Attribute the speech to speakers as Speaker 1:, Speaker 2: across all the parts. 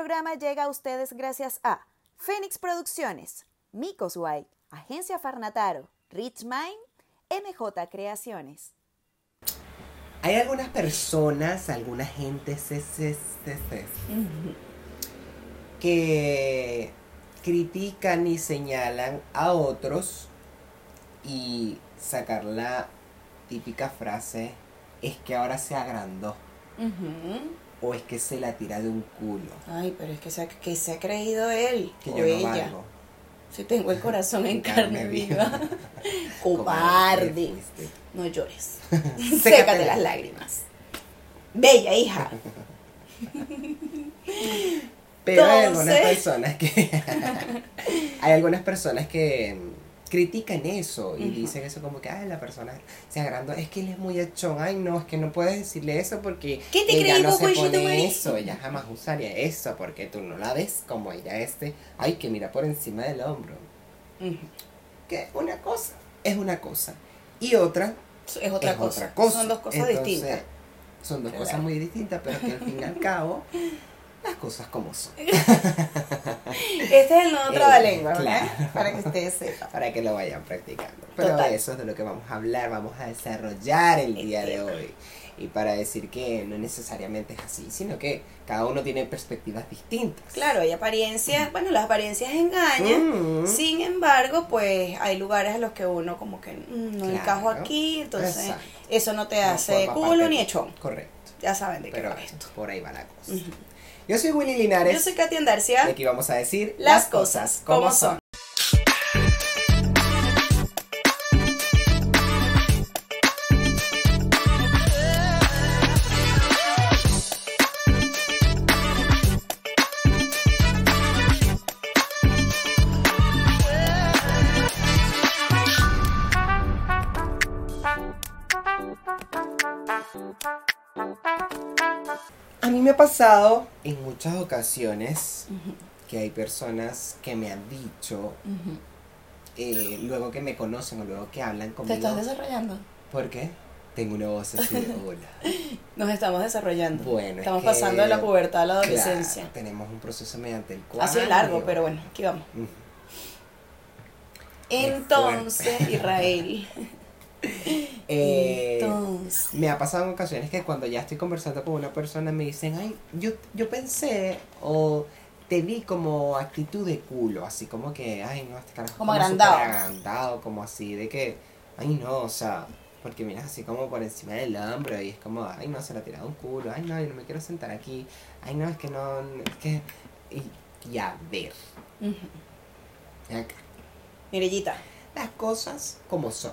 Speaker 1: programa llega a ustedes gracias a Fénix Producciones, Micos White, Agencia Farnataro, Rich Mind, MJ Creaciones.
Speaker 2: Hay algunas personas, alguna gente que critican y señalan a otros y sacar la típica frase es que ahora se agrandó o es que se la tira de un culo.
Speaker 1: Ay, pero es que se ha, que se ha creído él
Speaker 2: que
Speaker 1: o
Speaker 2: yo
Speaker 1: ella.
Speaker 2: valgo.
Speaker 1: Si tengo el corazón en carne
Speaker 2: Carne
Speaker 1: viva. Cobarde. No llores.
Speaker 2: Sécate
Speaker 1: las lágrimas. Bella hija.
Speaker 2: Pero hay algunas personas que. hay algunas personas que critican eso y dicen eso como que, ay, la persona se agrandó. Es que él es muy echón. Ay, no, es que no puedes decirle eso porque
Speaker 1: ¿Qué te
Speaker 2: ella no se pone eso. Ella jamás usaría eso porque tú no la ves como ella este. Ay, que mira por encima del hombro. Que una cosa es una cosa y otra
Speaker 1: Es otra
Speaker 2: es
Speaker 1: cosa.
Speaker 2: otra cosa.
Speaker 1: Son dos cosas
Speaker 2: Entonces,
Speaker 1: distintas.
Speaker 2: Son dos
Speaker 1: Claro.
Speaker 2: cosas muy distintas, pero que al fin y al cabo, las cosas como son.
Speaker 1: Este es el nuevo
Speaker 2: Eh,
Speaker 1: trabalengua, ¿verdad?
Speaker 2: claro.
Speaker 1: Para que ustedes sepan.
Speaker 2: Para que lo vayan practicando. Pero
Speaker 1: Total.
Speaker 2: eso es de lo que vamos a hablar, vamos a desarrollar el día de hoy. Y para decir que no necesariamente es así, sino que cada uno tiene perspectivas distintas.
Speaker 1: Claro, hay apariencias, bueno, las apariencias engañan.
Speaker 2: Mm.
Speaker 1: Sin embargo, pues hay lugares a los que uno como que mm, no
Speaker 2: Claro.
Speaker 1: encajo aquí, entonces
Speaker 2: Exacto.
Speaker 1: eso no te
Speaker 2: No
Speaker 1: hace culo ni echón.
Speaker 2: Correcto.
Speaker 1: Ya saben de qué
Speaker 2: Pero
Speaker 1: va esto.
Speaker 2: por ahí va la cosa. Yo soy Willy Linares.
Speaker 1: Yo soy Katy Andarcia.
Speaker 2: Y aquí vamos a decir
Speaker 1: Las cosas como son.
Speaker 2: Mí me ha pasado en muchas ocasiones que hay personas que me han dicho, eh, luego que me conocen o luego que hablan
Speaker 1: Te
Speaker 2: conmigo,
Speaker 1: estás desarrollando.
Speaker 2: ¿por qué? Tengo una voz así de hola.
Speaker 1: Nos estamos desarrollando.
Speaker 2: Bueno, es
Speaker 1: Estamos
Speaker 2: que-
Speaker 1: pasando de la pubertad a la adolescencia.
Speaker 2: Claro, tenemos un proceso mediante el cual...
Speaker 1: Ha sido largo, pero bueno, aquí vamos. Entonces, Israel.
Speaker 2: Eh,
Speaker 1: Entonces.
Speaker 2: me ha pasado en ocasiones que cuando ya estoy conversando con una persona me dicen, ay, yo, yo pensé o te vi como actitud de culo, así como que, ay, no, este carajo
Speaker 1: Como agrandado.
Speaker 2: agrandado, como así, de que, ay, no, o sea, porque miras así como por encima del hombro y es como, ay, no, se le ha tirado un culo, ay, no, yo no me quiero sentar aquí, ay, no, es que no, es que, y, y a ver,
Speaker 1: Ujú.
Speaker 2: acá,
Speaker 1: Mirellita.
Speaker 2: las cosas como son.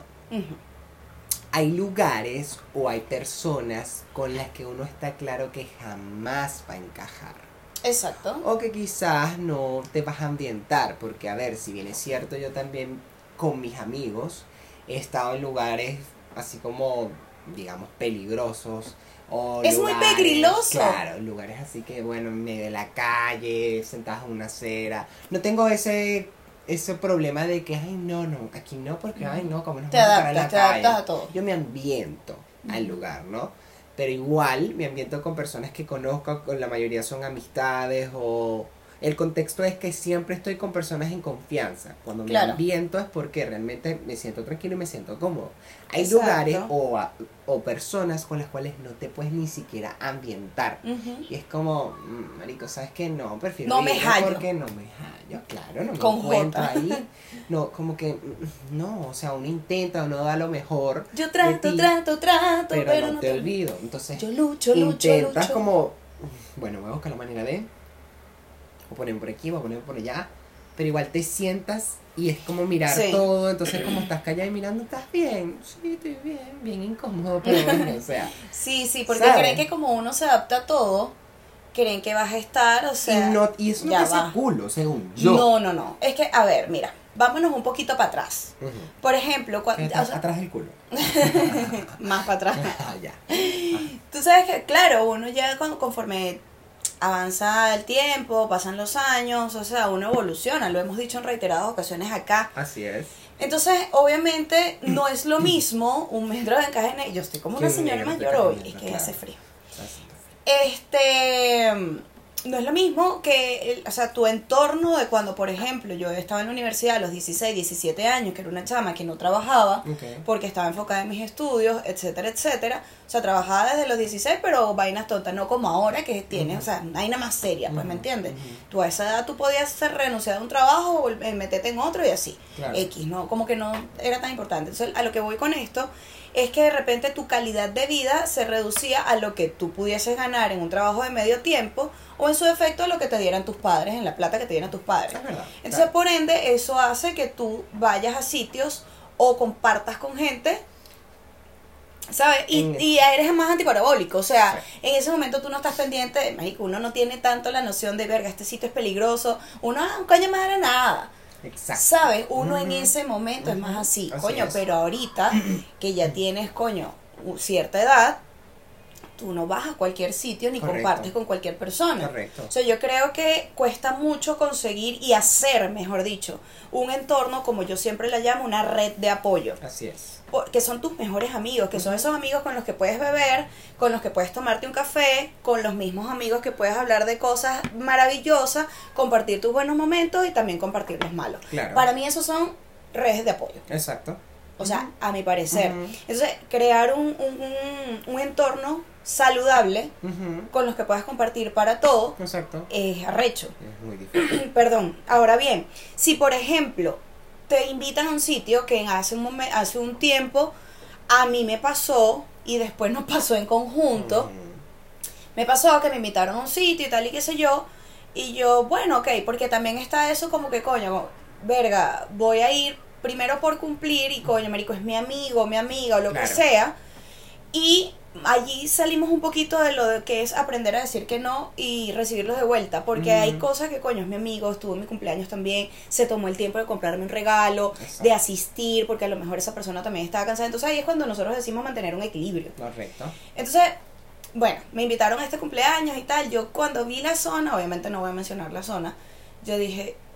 Speaker 2: Hay lugares o hay personas con las que uno está claro que jamás va a encajar.
Speaker 1: Exacto.
Speaker 2: O que quizás no te vas a ambientar, porque a ver, si bien es cierto, yo también con mis amigos he estado en lugares así como, digamos, peligrosos. O
Speaker 1: Es muy pegriloso.
Speaker 2: Claro, lugares así que, bueno, en medio de la calle, sentados en una acera. No tengo ese ese problema de que, ay, no, no, aquí no, porque, ay, no, como nos
Speaker 1: Te
Speaker 2: vamos a
Speaker 1: adaptas,
Speaker 2: la
Speaker 1: te
Speaker 2: calle.
Speaker 1: adaptas a todo.
Speaker 2: Yo me ambiento al lugar, ¿no? Pero igual me ambiento con personas que conozco, con la mayoría son amistades o... El contexto es que siempre estoy con personas en confianza. Cuando me
Speaker 1: Claro.
Speaker 2: ambiento es porque realmente me siento tranquilo y me siento cómodo. Hay
Speaker 1: Exacto.
Speaker 2: lugares o, a- o personas con las cuales no te puedes ni siquiera ambientar.
Speaker 1: Ujú.
Speaker 2: Y es como, mm, marico, ¿sabes qué? No, prefiero
Speaker 1: No me hallo.
Speaker 2: porque no me hallo, claro, no me
Speaker 1: Con
Speaker 2: encuentro
Speaker 1: J.
Speaker 2: ahí. No, como que, mm, no, o sea, uno intenta, uno da lo mejor,
Speaker 1: Yo trato,
Speaker 2: ti,
Speaker 1: trato, trato,
Speaker 2: pero, no te olvido. Entonces,
Speaker 1: Yo lucho, lucho,
Speaker 2: intentas
Speaker 1: lucho.
Speaker 2: como, bueno, voy a buscar la manera de, o ponerme por aquí, a ponerme por allá, pero igual te sientas y es como mirar
Speaker 1: Sí.
Speaker 2: todo, entonces como estás callada y mirando, ¿estás bien? Sí, estoy bien, bien incómodo, pero bueno, o sea,
Speaker 1: Sí, sí, porque
Speaker 2: ¿Sabes?
Speaker 1: creen que como uno se adapta a todo, creen que vas a estar, o sea...
Speaker 2: y, no, y eso no
Speaker 1: va.
Speaker 2: culo, según yo.
Speaker 1: No, no, no. Es que, a ver, mira, vámonos un poquito para atrás. Por ejemplo, cua-
Speaker 2: Que
Speaker 1: o sea,
Speaker 2: atrás del culo.
Speaker 1: más para atrás.
Speaker 2: Ah, ya.
Speaker 1: Tú sabes que, claro, uno ya con- conforme avanza el tiempo, pasan los años, o sea, uno evoluciona, lo hemos dicho en reiteradas ocasiones acá.
Speaker 2: Así es.
Speaker 1: Entonces, obviamente, no es lo mismo un metro de encaje en Yo estoy como una señora mayor hoy, es que
Speaker 2: claro.
Speaker 1: hace frío.
Speaker 2: Así es.
Speaker 1: Este, no es lo mismo que, el- o sea, tu entorno de cuando, por ejemplo, yo estaba en la universidad a los 16, 17 años, que era una chama que no trabajaba, porque estaba enfocada en mis estudios, etcétera, etcétera. O sea, trabajaba desde los 16, pero vainas tontas, no como ahora que tienes, o sea, vaina más seria, pues, ¿me entiendes? Tú a esa edad tú podías ser renunciar a un trabajo o eh, meterte en otro y así.
Speaker 2: Claro.
Speaker 1: X, ¿no? Como que no era tan importante. Entonces, a lo que voy con esto es que de repente tu calidad de vida se reducía a lo que tú pudieses ganar en un trabajo de medio tiempo o en su defecto a lo que te dieran tus padres, en la plata que te dieran tus padres.
Speaker 2: Es verdad.
Speaker 1: Entonces,
Speaker 2: claro.
Speaker 1: por ende, eso hace que tú vayas a sitios o compartas con gente, ¿sabes? Y,
Speaker 2: En-
Speaker 1: y eres más antiparabólico. O sea,
Speaker 2: Sí.
Speaker 1: en ese momento tú no estás pendiente, mágico, uno no tiene tanto la noción de, verga, este sitio es peligroso. Uno, ah, un coño madre, nada.
Speaker 2: Exacto.
Speaker 1: ¿Sabes? Uno en ese momento es más así.
Speaker 2: Así
Speaker 1: coño,
Speaker 2: es.
Speaker 1: pero ahorita que ya tienes, coño, cierta edad, tú no vas a cualquier sitio ni
Speaker 2: Correcto.
Speaker 1: compartes con cualquier persona.
Speaker 2: Correcto.
Speaker 1: O sea, yo creo que cuesta mucho conseguir y hacer, mejor dicho, un entorno, como yo siempre la llamo, una red de apoyo.
Speaker 2: Así es.
Speaker 1: Que son tus mejores amigos, que son esos amigos con los que puedes beber, con los que puedes tomarte un café, con los mismos amigos que puedes hablar de cosas maravillosas, compartir tus buenos momentos y también compartir los malos.
Speaker 2: Claro.
Speaker 1: Para mí esos son redes de apoyo.
Speaker 2: Exacto.
Speaker 1: O sea, a mi parecer. Entonces, crear un, un, un- entorno saludable con los que puedas compartir para todo
Speaker 2: Exacto.
Speaker 1: es arrecho.
Speaker 2: Es muy difícil.
Speaker 1: Perdón. Ahora bien, si por ejemplo te invitan a un sitio que hace un, momen- hace un tiempo a mí me pasó y después nos pasó en conjunto, me pasó que me invitaron a un sitio y tal y qué sé yo, y yo, bueno, ok, porque también está eso como que, coño, verga, voy a ir primero por cumplir y coño, marico, es mi amigo, mi amiga o lo que sea, y allí salimos un poquito de lo que es aprender a decir que no y recibirlos de vuelta, porque hay cosas que, coño, es mi amigo, estuvo en mi cumpleaños también, se tomó el tiempo de comprarme un regalo,
Speaker 2: Exacto.
Speaker 1: de asistir, porque a lo mejor esa persona también estaba cansada, entonces ahí es cuando nosotros decimos mantener un equilibrio.
Speaker 2: Correcto.
Speaker 1: Entonces, bueno, me invitaron a este cumpleaños y tal. Yo cuando vi la zona, obviamente no voy a mencionar la zona, yo dije, "Oh,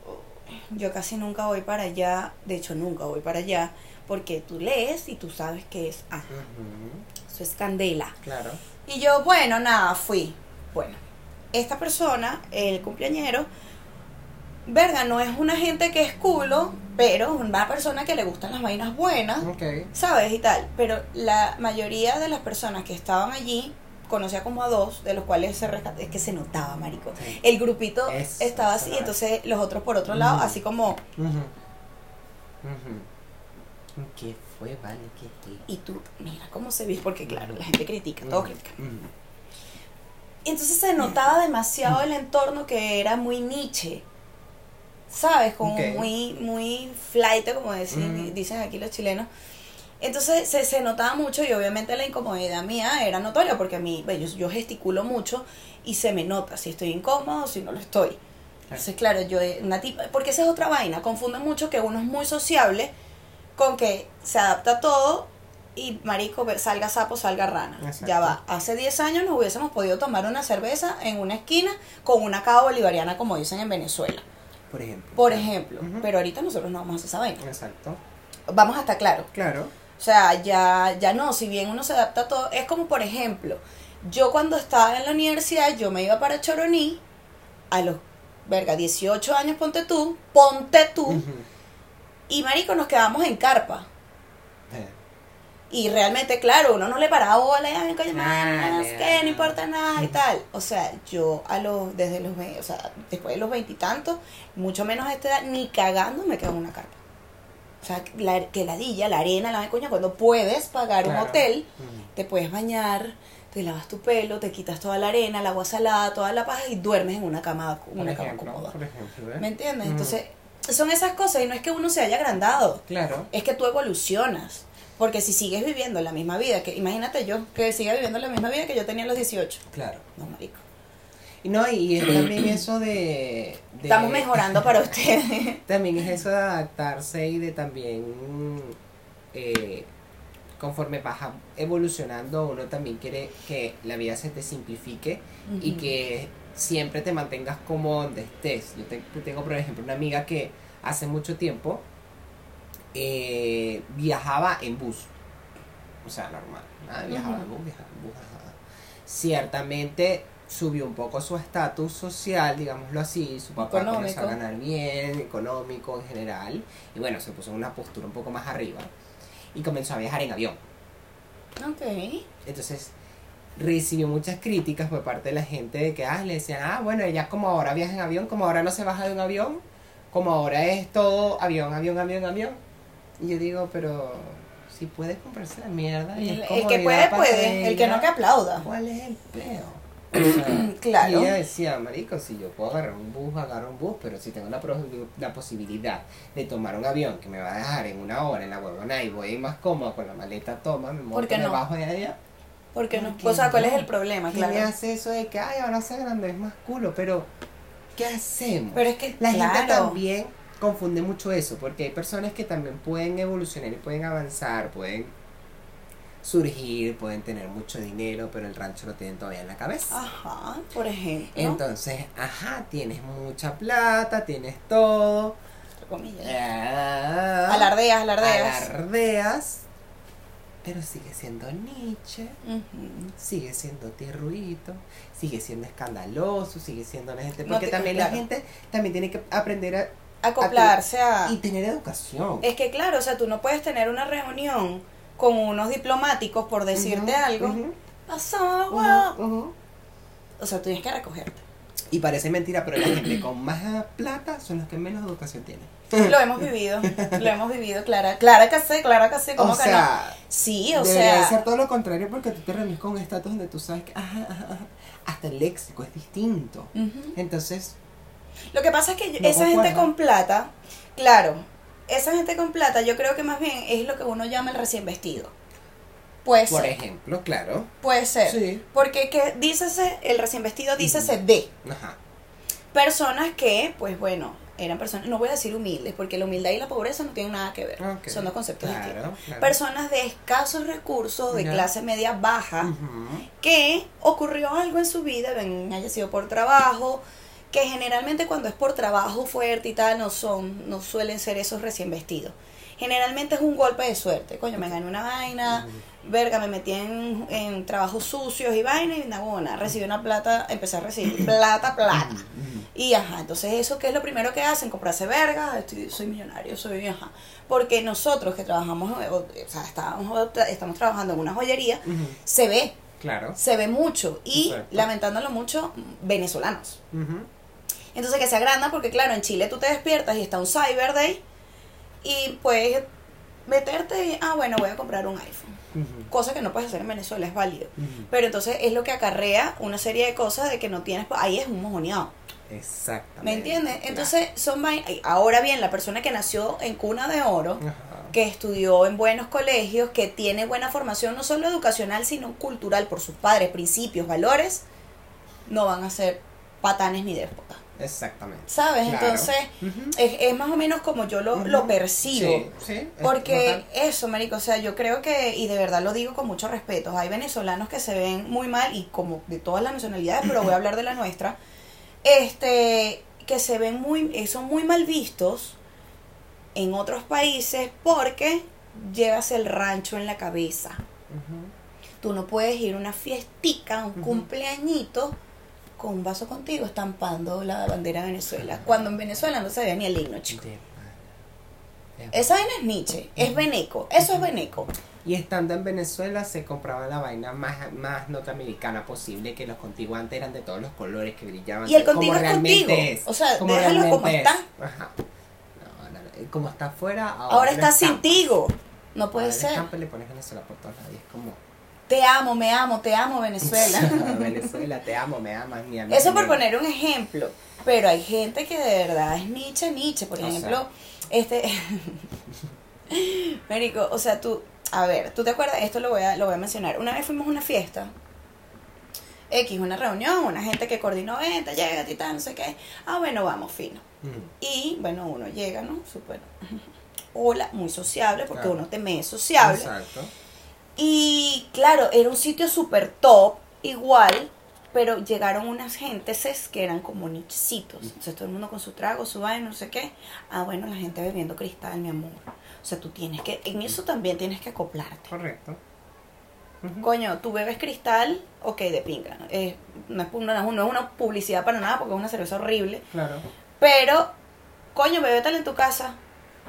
Speaker 1: yo casi nunca voy para allá, de hecho nunca voy para allá, porque tú lees y tú sabes que es, ah,
Speaker 2: Ujú.
Speaker 1: eso es candela.
Speaker 2: Claro.
Speaker 1: Y yo, bueno, nada, fui. Bueno, esta persona, el cumpleañero, verga, no es una gente que es culo, pero es una persona que le gustan las vainas buenas.
Speaker 2: Ok.
Speaker 1: ¿sabes? Y tal. Pero la mayoría de las personas que estaban allí, conocía como a dos, de los cuales se rescató, es que se notaba, marico.
Speaker 2: Sí.
Speaker 1: El grupito
Speaker 2: Eso,
Speaker 1: estaba así, entonces los otros por otro lado, así como,
Speaker 2: Ujú. Ujú. ¿Qué fue, vale? ¿Qué fue?
Speaker 1: y tú, mira cómo se ve, porque claro, la gente critica, todo critica. Y entonces se notaba demasiado el entorno que era muy niche. ¿Sabes? Como muy, muy flight, como decir- dicen aquí los chilenos. Entonces se, se notaba mucho y obviamente la incomodidad mía era notoria porque a mí, bueno, yo, yo gesticulo mucho y se me nota si estoy incómodo o si no lo estoy. Entonces, claro, yo, eh, una tipa, porque esa es otra vaina, confunden mucho que uno es muy sociable con que se adapta a todo y marico, salga sapo, salga rana.
Speaker 2: Exacto.
Speaker 1: Ya va, hace 10 años nos hubiésemos podido tomar una cerveza en una esquina con una cava bolivariana como dicen en Venezuela,
Speaker 2: Por ejemplo.
Speaker 1: por ejemplo. Pero ahorita nosotros no vamos a hacer esa vaina.
Speaker 2: Exacto.
Speaker 1: Vamos a estar claros.
Speaker 2: Claro.
Speaker 1: O sea, ya, ya no, si bien uno se adapta a todo, es como por ejemplo, yo cuando estaba en la universidad, yo me iba para Choroní, a los, verga, 18 años, ponte tú, ponte tú, y marico, nos quedamos en carpa.
Speaker 2: Eh,
Speaker 1: Y realmente, claro, uno no le paraba bola, ay, coño, más, que no importa nada y tal. O sea, yo a los, desde los, o sea, después de los veintitantos, mucho menos a esta edad, ni cagando me quedo en una carpa. O sea, la, que ladilla, la arena, la coña, cuando puedes pagar un hotel,
Speaker 2: Ujú.
Speaker 1: te puedes bañar, te lavas tu pelo, te quitas toda la arena, el agua salada, toda la paja y duermes en una cama,
Speaker 2: Por
Speaker 1: una cama
Speaker 2: ejemplo,
Speaker 1: cómoda.
Speaker 2: por ejemplo, ¿eh?
Speaker 1: ¿Me entiendes?
Speaker 2: Ujú.
Speaker 1: Entonces, son esas cosas y no es que uno se haya agrandado,
Speaker 2: Claro.
Speaker 1: es que tú evolucionas. Porque si sigues viviendo la misma vida, que imagínate yo que siga viviendo la misma vida que yo tenía a los 18.
Speaker 2: Claro.
Speaker 1: No, marico.
Speaker 2: Y no, y es también eso de, de-
Speaker 1: Estamos mejorando para ustedes.
Speaker 2: También es eso de adaptarse y de también eh, conforme vas evolucionando, uno también quiere que la vida se te simplifique y que siempre te mantengas como donde estés. Yo te- tengo, por ejemplo, una amiga que hace mucho tiempo eh, viajaba en bus. O sea, normal. nada, Viajaba en bus, viajaba en bus. ajá. Ciertamente subió un poco su estatus social, digámoslo así, su papá comenzó a
Speaker 1: Económico.
Speaker 2: ganar bien, económico en general, y bueno, se puso en una postura un poco más arriba, y comenzó a viajar en avión.
Speaker 1: Ok.
Speaker 2: Entonces, recibió muchas críticas por parte de la gente de que, ah, le decían, ah, bueno, ella como ahora viaja en avión, como ahora no se baja de un avión, como ahora es todo avión, avión, avión, avión. Y yo digo, pero si puedes comprarse la mierda. y
Speaker 1: El, el que puede, puede. El que no, que
Speaker 2: ella,
Speaker 1: aplauda.
Speaker 2: ¿Cuál es el peo? O sea,
Speaker 1: Claro.
Speaker 2: Y ella decía, marico, si yo puedo agarrar un bus, agarro un bus, pero si tengo la, la posibilidad de tomar un avión que me va a dejar en una hora en la huevona y voy más cómodo con la maleta, toma, me monto
Speaker 1: qué no?
Speaker 2: debajo de ella.
Speaker 1: Porque no.
Speaker 2: ¿Por qué
Speaker 1: O sea, ¿cuál es el problema?
Speaker 2: ¿Quién me
Speaker 1: Claro.
Speaker 2: hace eso de que, ay, ahora se grande es más culo? Pero, ¿qué hacemos?
Speaker 1: Pero es que,
Speaker 2: La gente también confunde mucho eso, porque hay personas que también pueden evolucionar y pueden avanzar, pueden surgir, pueden tener mucho dinero, pero el rancho lo tienen todavía en la cabeza.
Speaker 1: Ajá, por ejemplo.
Speaker 2: Entonces, ajá, tienes mucha plata, tienes todo. ah,
Speaker 1: Alardeas, alardeas.
Speaker 2: alardeas, pero sigue siendo Nietzsche. Sigue siendo tierruito, sigue siendo escandaloso, sigue siendo una gente.
Speaker 1: No
Speaker 2: Porque
Speaker 1: te-
Speaker 2: también
Speaker 1: claro.
Speaker 2: la gente también tiene que aprender a,
Speaker 1: Acoplarse a.
Speaker 2: y tener educación.
Speaker 1: Es que claro, o sea, tú no puedes tener una reunión con unos diplomáticos por decirte algo.
Speaker 2: ujú,
Speaker 1: Pasó. O sea, tú tienes que recogerte.
Speaker 2: Y parece mentira, pero la gente con más plata son los que menos educación tienen.
Speaker 1: Lo hemos vivido, lo hemos vivido, Clara. Clara que sé, Clara que sé, ¿cómo
Speaker 2: O
Speaker 1: que
Speaker 2: sea,
Speaker 1: no? Sí, o
Speaker 2: debería
Speaker 1: sea.
Speaker 2: ser todo lo contrario porque tú te reúnes con un estatus donde tú sabes que ajá, ajá, hasta el léxico es distinto. Entonces,
Speaker 1: Lo que pasa es que
Speaker 2: No
Speaker 1: esa gente con plata, claro, esa gente con plata yo creo que más bien es lo que uno llama el recién vestido. Puede
Speaker 2: por
Speaker 1: ser,
Speaker 2: ejemplo, claro.
Speaker 1: puede ser.
Speaker 2: Sí.
Speaker 1: Porque que dícese, el recién vestido dícese de
Speaker 2: Ajá.
Speaker 1: personas que, pues bueno, eran personas, no voy a decir humildes, porque la humildad y la pobreza no tienen nada que ver. Son dos conceptos distintos.
Speaker 2: Claro, claro.
Speaker 1: Personas de escasos recursos, de clase media baja, que ocurrió algo en su vida, ven, haya sido por trabajo, que generalmente cuando es por trabajo fuerte y tal, no son, no suelen ser esos recién vestidos. Generalmente es un golpe de suerte. Coño, me gané una vaina, verga, me metí en, en trabajos sucios y vaina y nabona, recibí una plata, empecé a recibir plata, plata. Y ajá, entonces eso que es lo primero que hacen, comprarse verga, estoy, soy millonario, soy ajá. Porque nosotros que trabajamos, o, o sea, estábamos, estamos trabajando en una joyería, se ve,
Speaker 2: Claro.
Speaker 1: se ve mucho y
Speaker 2: Exacto.
Speaker 1: lamentándolo mucho venezolanos. Entonces que se agranda porque claro, en Chile tú te despiertas y está un Cyber Day y puedes meterte y, ah, bueno, voy a comprar un iPhone.
Speaker 2: Ujú.
Speaker 1: Cosa que no puedes hacer en Venezuela, es válido. Pero entonces es lo que acarrea una serie de cosas de que no tienes, ahí es un mojoneado.
Speaker 2: Exactamente.
Speaker 1: ¿Me entiendes? Entonces son Ahora bien, la persona que nació en cuna de oro, que estudió en buenos colegios, que tiene buena formación no solo educacional, sino cultural por sus padres, principios, valores, no van a ser patanes ni déspotas.
Speaker 2: Exactamente.
Speaker 1: ¿Sabes?
Speaker 2: Claro.
Speaker 1: Entonces, es, es más o menos como yo lo, lo percibo.
Speaker 2: Sí, sí,
Speaker 1: Porque eso, marico, o sea, yo creo que, y de verdad lo digo con mucho respeto, hay venezolanos que se ven muy mal, y como de todas las nacionalidades, pero voy a hablar de la nuestra, este, que se ven muy, eh, son muy mal vistos en otros países porque llevas el rancho en la cabeza. Tú no puedes ir a una fiestica, un cumpleañito, con un vaso contigo estampando la bandera de Venezuela, cuando en Venezuela no se ve ni el himno, chico. Esa vaina es Nietzsche, es Beneco, eso es Beneco.
Speaker 2: Y estando en Venezuela se compraba la vaina más, más norteamericana posible, que los contigo antes eran de todos los colores que brillaban.
Speaker 1: Y el contigo es contigo.
Speaker 2: es,
Speaker 1: O sea,
Speaker 2: como
Speaker 1: déjalo como está.
Speaker 2: es. Ajá. No, no, no, Como está afuera, ahora,
Speaker 1: Ahora está sin tigo. No puede
Speaker 2: Ahora
Speaker 1: ser.
Speaker 2: estampa y le pones Venezuela por todos lados y es como...
Speaker 1: Te amo, me amo, te amo, Venezuela.
Speaker 2: Venezuela, te amo, me amas, mi amigo.
Speaker 1: Eso por poner un ejemplo. Pero hay gente que de verdad es Nietzsche, Nietzsche. Por
Speaker 2: O
Speaker 1: ejemplo, este. Mérico, o sea, tú. A ver, ¿tú te acuerdas? Esto lo voy a, lo voy a mencionar. Una vez fuimos a una fiesta. X, una reunión, una gente que coordinó, venta, llega, tal, no sé qué. Ah, bueno, vamos, fino.
Speaker 2: Ujú.
Speaker 1: Y bueno, uno llega, ¿no? Súper. Hola, muy sociable, porque
Speaker 2: Claro.
Speaker 1: uno teme es sociable.
Speaker 2: Exacto.
Speaker 1: Y claro, era un sitio súper top, igual, pero llegaron unas gentes que eran como nichecitos. Entonces todo el mundo con su trago, su vaina, no sé qué. Ah, bueno, la gente bebiendo cristal, mi amor. O sea, tú tienes que, en eso también tienes que acoplarte.
Speaker 2: Correcto.
Speaker 1: Coño, tú bebes cristal, ok, de pinga. Eh, no, es, no, no es una publicidad para nada porque es una cerveza horrible.
Speaker 2: Claro.
Speaker 1: Pero, coño, bebétela en tu casa.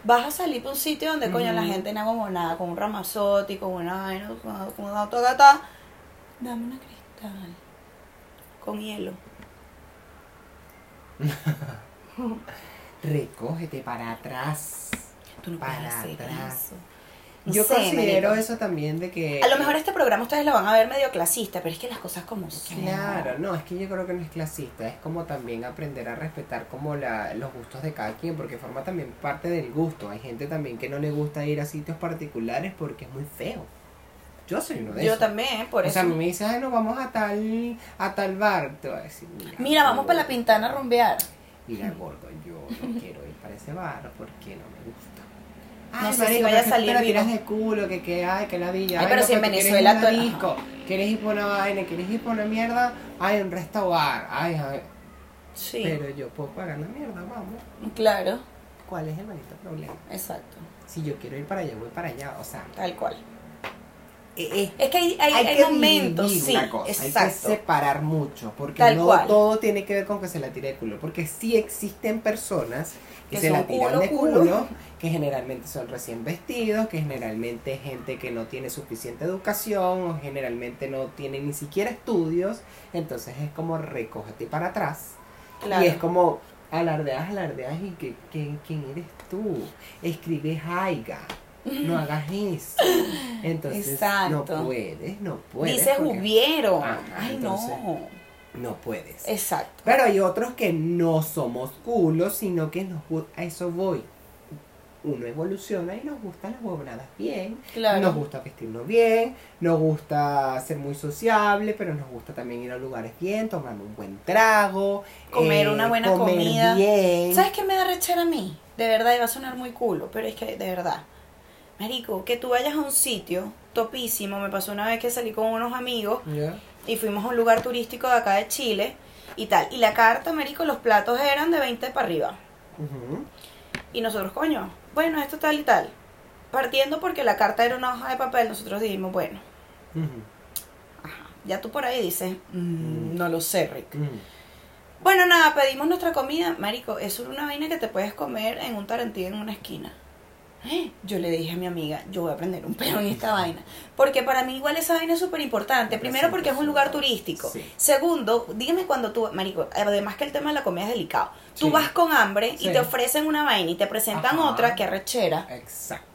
Speaker 1: Vas a salir para un sitio donde, coño, la
Speaker 2: Ujú.
Speaker 1: gente no haga como nada, con un ramazotti, con una vaina, con con una autogata. Dame una cristal. Con hielo.
Speaker 2: Recógete para atrás.
Speaker 1: Tú no
Speaker 2: Para
Speaker 1: puedes hacer
Speaker 2: atrás.
Speaker 1: eso.
Speaker 2: Yo
Speaker 1: sé,
Speaker 2: considero
Speaker 1: marico.
Speaker 2: eso también de que...
Speaker 1: A lo mejor este programa ustedes lo van a ver medio clasista, pero es que las cosas como son.
Speaker 2: Claro, no, es que yo creo que no es clasista, es como también aprender a respetar como la, los gustos de cada quien, porque forma también parte del gusto. Hay gente también que no le gusta ir a sitios particulares porque es muy feo. Yo soy uno de
Speaker 1: Yo
Speaker 2: esos.
Speaker 1: también, por
Speaker 2: o
Speaker 1: eso.
Speaker 2: sea, a mí me dices, ay, no, vamos a tal, a tal bar, te voy a decir, mira.
Speaker 1: Mira, vamos para la pintana a rumbear.
Speaker 2: Mira, gordo, yo no quiero ir para ese bar porque no me gusta.
Speaker 1: No sé si vaya a
Speaker 2: que
Speaker 1: salir vivo.
Speaker 2: tiras de culo, que que ay, que la villa.
Speaker 1: Ay, pero si en
Speaker 2: tú quieres
Speaker 1: Venezuela
Speaker 2: ir disco, quieres ir por una vaina, quieres ir por una mierda, ay, un restaurante, ay, ay.
Speaker 1: Sí,
Speaker 2: Pero yo puedo pagar la mierda, vamos.
Speaker 1: claro,
Speaker 2: ¿Cuál es el maldito problema?
Speaker 1: exacto,
Speaker 2: Si yo quiero ir para allá, voy para allá, o sea.
Speaker 1: tal cual.
Speaker 2: Eh, eh,
Speaker 1: Es que hay, hay, hay
Speaker 2: que
Speaker 1: momentos,
Speaker 2: dividir
Speaker 1: sí,
Speaker 2: una cosa, Hay que separar mucho, porque
Speaker 1: Tal
Speaker 2: no
Speaker 1: cual.
Speaker 2: todo tiene que ver con que se la tire de culo, porque sí existen personas que,
Speaker 1: Que
Speaker 2: se la tiran
Speaker 1: culo,
Speaker 2: de
Speaker 1: culo.
Speaker 2: culo, que generalmente son recién vestidos, que generalmente gente que no tiene suficiente educación, o generalmente no tiene ni siquiera estudios, entonces es como recógete para atrás,
Speaker 1: Claro.
Speaker 2: y es como alardeas, alardeas, y que, que- ¿quién eres tú? Escribes Aiga. No hagas eso. Entonces,
Speaker 1: Exacto.
Speaker 2: no puedes, no puedes.
Speaker 1: Dices
Speaker 2: porque
Speaker 1: hubieron.
Speaker 2: Ajá,
Speaker 1: Ay,
Speaker 2: entonces-
Speaker 1: no.
Speaker 2: No puedes.
Speaker 1: Exacto.
Speaker 2: Pero hay otros que no somos culos, sino que nos a eso voy. Uno evoluciona y nos gustan las huevonadas bien.
Speaker 1: Claro.
Speaker 2: Nos gusta vestirnos bien, nos gusta ser muy sociable, pero nos gusta también ir a lugares bien, tomar un buen trago,
Speaker 1: Comer
Speaker 2: eh,
Speaker 1: una buena
Speaker 2: comer
Speaker 1: comida.
Speaker 2: bien.
Speaker 1: ¿Sabes qué me da rechera a mí? De verdad, iba a sonar muy culo, pero es que de verdad. Marico, que tú vayas a un sitio topísimo. Me pasó una vez que salí con unos amigos y fuimos a un lugar turístico de acá de Chile y tal. Y la carta, marico, los platos eran de 20 para arriba. Y nosotros, coño, bueno, esto tal y tal. Partiendo porque la carta era una hoja de papel, nosotros dijimos, bueno,
Speaker 2: Ujú.
Speaker 1: ya tú por ahí dices, "Mm, no lo sé, Rick.
Speaker 2: Ujú.
Speaker 1: Bueno, nada, pedimos nuestra comida. Marico, eso era una vaina que te puedes comer en un tarantino en una esquina. Yo le dije a mi amiga, yo voy a aprender un pelo en esta vaina. Porque para mí igual esa vaina es súper importante. Primero porque es un lugar turístico.
Speaker 2: Sí.
Speaker 1: Segundo, dígame cuando tú, Marico, además que el tema de la comida es delicado. Tú
Speaker 2: Sí.
Speaker 1: vas con hambre
Speaker 2: Sí.
Speaker 1: y te ofrecen una vaina y te presentan
Speaker 2: Ajá.
Speaker 1: otra que arrechera.
Speaker 2: Exacto.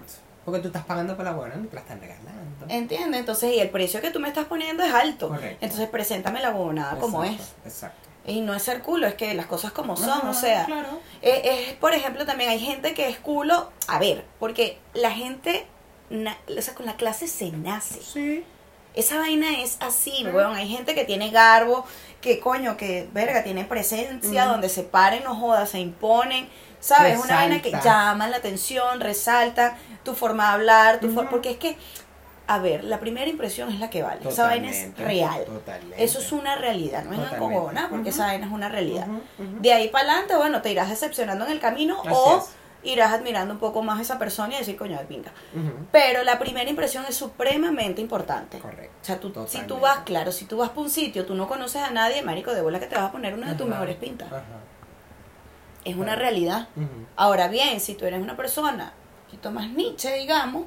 Speaker 2: Porque tú estás pagando por la buena, no te la están regalando.
Speaker 1: ¿Entiendes? Entonces, y el precio que tú me estás poniendo es alto.
Speaker 2: Correcto.
Speaker 1: Entonces, preséntame la bobonada como es.
Speaker 2: Exacto.
Speaker 1: Y no es ser culo, es que las cosas como son,
Speaker 2: Ajá,
Speaker 1: o sea.
Speaker 2: claro.
Speaker 1: Es, es, por ejemplo, también hay gente que es culo. A ver, porque la gente, na- o sea, con la clase se nace.
Speaker 2: Sí.
Speaker 1: Esa vaina es así,
Speaker 2: Sí.
Speaker 1: weón. Hay gente que tiene garbo, que coño, que verga, tiene presencia, donde se paren, no jodas, se imponen. ¿Sabes? Una vaina que
Speaker 2: Resalta.
Speaker 1: llama la atención, resalta tu forma de hablar, tu for-
Speaker 2: Ujú.
Speaker 1: porque es que, a ver, la primera impresión es la que vale. esa vaina es real.
Speaker 2: Totalmente.
Speaker 1: Eso es una realidad, no con
Speaker 2: Totalmente.
Speaker 1: huevona, porque esa vaina es una realidad. De ahí para adelante, bueno, te irás decepcionando en el camino
Speaker 2: Así
Speaker 1: o
Speaker 2: es.
Speaker 1: irás admirando un poco más a esa persona y decir, coño, de pinga. Pero la primera impresión es supremamente importante.
Speaker 2: Correcto.
Speaker 1: O sea, tú, si tú vas, claro, si tú vas para un sitio, tú no conoces a nadie, marico, de bola que te vas a poner una de tus mejores pintas.
Speaker 2: Ajá.
Speaker 1: Es una realidad. Ahora bien, si tú eres una persona poquito más niche, digamos.